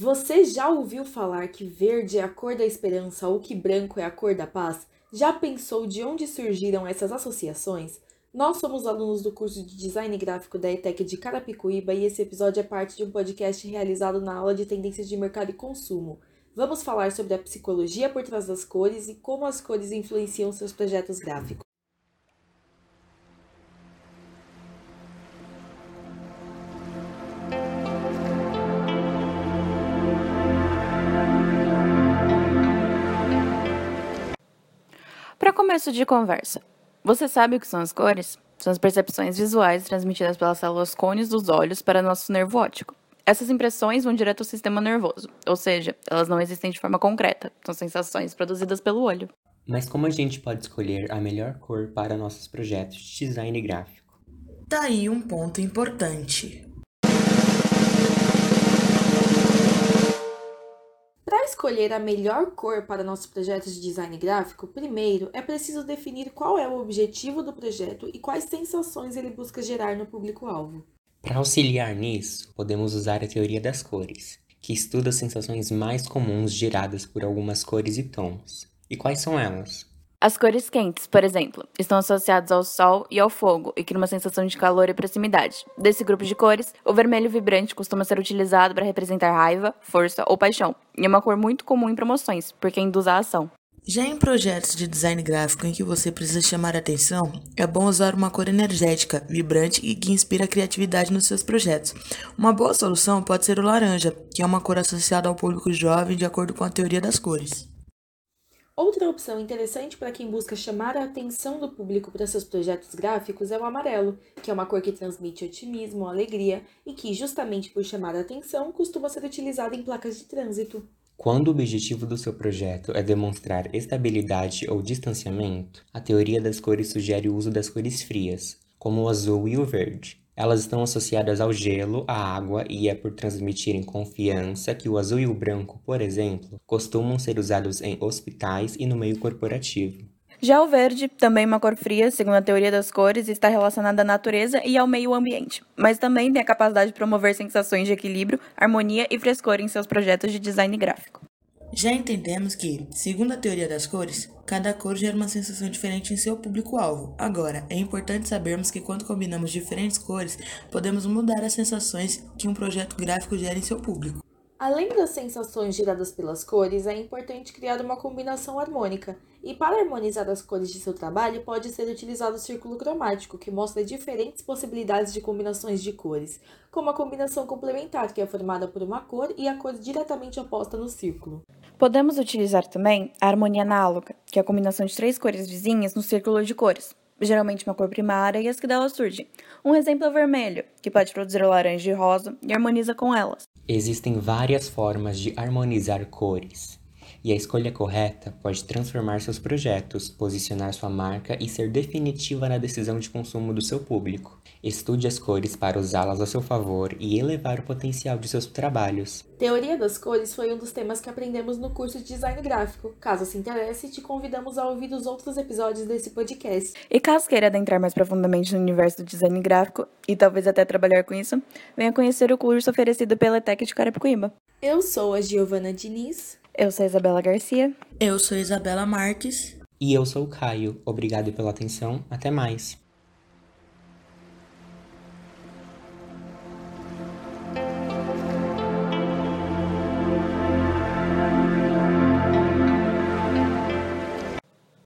Você já ouviu falar que verde é a cor da esperança ou que branco é a cor da paz? Já pensou de onde surgiram essas associações? Nós somos alunos do curso de Design Gráfico da ETEC de Carapicuíba e esse episódio é parte de um podcast realizado na aula de Tendências de Mercado e Consumo. Vamos falar sobre a psicologia por trás das cores e como as cores influenciam seus projetos gráficos. Começo de conversa, você sabe o que são as cores? São as percepções visuais transmitidas pelas células cones dos olhos para nosso nervo óptico. Essas impressões vão direto ao sistema nervoso, ou seja, elas não existem de forma concreta, são sensações produzidas pelo olho. Mas como a gente pode escolher a melhor cor para nossos projetos de design gráfico? Daí tá um ponto importante. Para escolher a melhor cor para nossos projetos de design gráfico, primeiro é preciso definir qual é o objetivo do projeto e quais sensações ele busca gerar no público-alvo. Para auxiliar nisso, podemos usar a teoria das cores, que estuda as sensações mais comuns geradas por algumas cores e tons. E quais são elas? As cores quentes, por exemplo, estão associadas ao sol e ao fogo e criam uma sensação de calor e proximidade. Desse grupo de cores, o vermelho vibrante costuma ser utilizado para representar raiva, força ou paixão, e é uma cor muito comum em promoções, porque induz a ação. Já em projetos de design gráfico em que você precisa chamar atenção, é bom usar uma cor energética, vibrante e que inspira criatividade nos seus projetos. Uma boa solução pode ser o laranja, que é uma cor associada ao público jovem de acordo com a teoria das cores. Outra opção interessante para quem busca chamar a atenção do público para seus projetos gráficos é o amarelo, que é uma cor que transmite otimismo, alegria e que, justamente por chamar a atenção, costuma ser utilizada em placas de trânsito. Quando o objetivo do seu projeto é demonstrar estabilidade ou distanciamento, a teoria das cores sugere o uso das cores frias, como o azul e o verde. Elas estão associadas ao gelo, à água e é por transmitirem confiança que o azul e o branco, por exemplo, costumam ser usados em hospitais e no meio corporativo. Já o verde, também uma cor fria, segundo a teoria das cores, está relacionada à natureza e ao meio ambiente, mas também tem a capacidade de promover sensações de equilíbrio, harmonia e frescor em seus projetos de design gráfico. Já entendemos que, segundo a teoria das cores, cada cor gera uma sensação diferente em seu público-alvo. Agora, é importante sabermos que quando combinamos diferentes cores, podemos mudar as sensações que um projeto gráfico gera em seu público. Além das sensações geradas pelas cores, é importante criar uma combinação harmônica. E para harmonizar as cores de seu trabalho, pode ser utilizado o círculo cromático, que mostra diferentes possibilidades de combinações de cores, como a combinação complementar, que é formada por uma cor e a cor diretamente oposta no círculo. Podemos utilizar também a harmonia análoga, que é a combinação de três cores vizinhas no círculo de cores, geralmente uma cor primária e as que delas surgem. Um exemplo é o vermelho, que pode produzir o laranja e rosa e harmoniza com elas. Existem várias formas de harmonizar cores e a escolha correta pode transformar seus projetos, posicionar sua marca e ser definitiva na decisão de consumo do seu público. Estude as cores para usá-las a seu favor e elevar o potencial de seus trabalhos. Teoria das cores foi um dos temas que aprendemos no curso de design gráfico. Caso se interesse, te convidamos a ouvir os outros episódios desse podcast. E caso queira adentrar mais profundamente no universo do design gráfico e talvez até trabalhar com isso, venha conhecer o curso oferecido pela ETEC de Carapicuíba. Eu sou a Giovana Diniz. Eu sou a Isabela Garcia. Eu sou a Isabela Marques. E eu sou o Caio. Obrigado pela atenção. Até mais.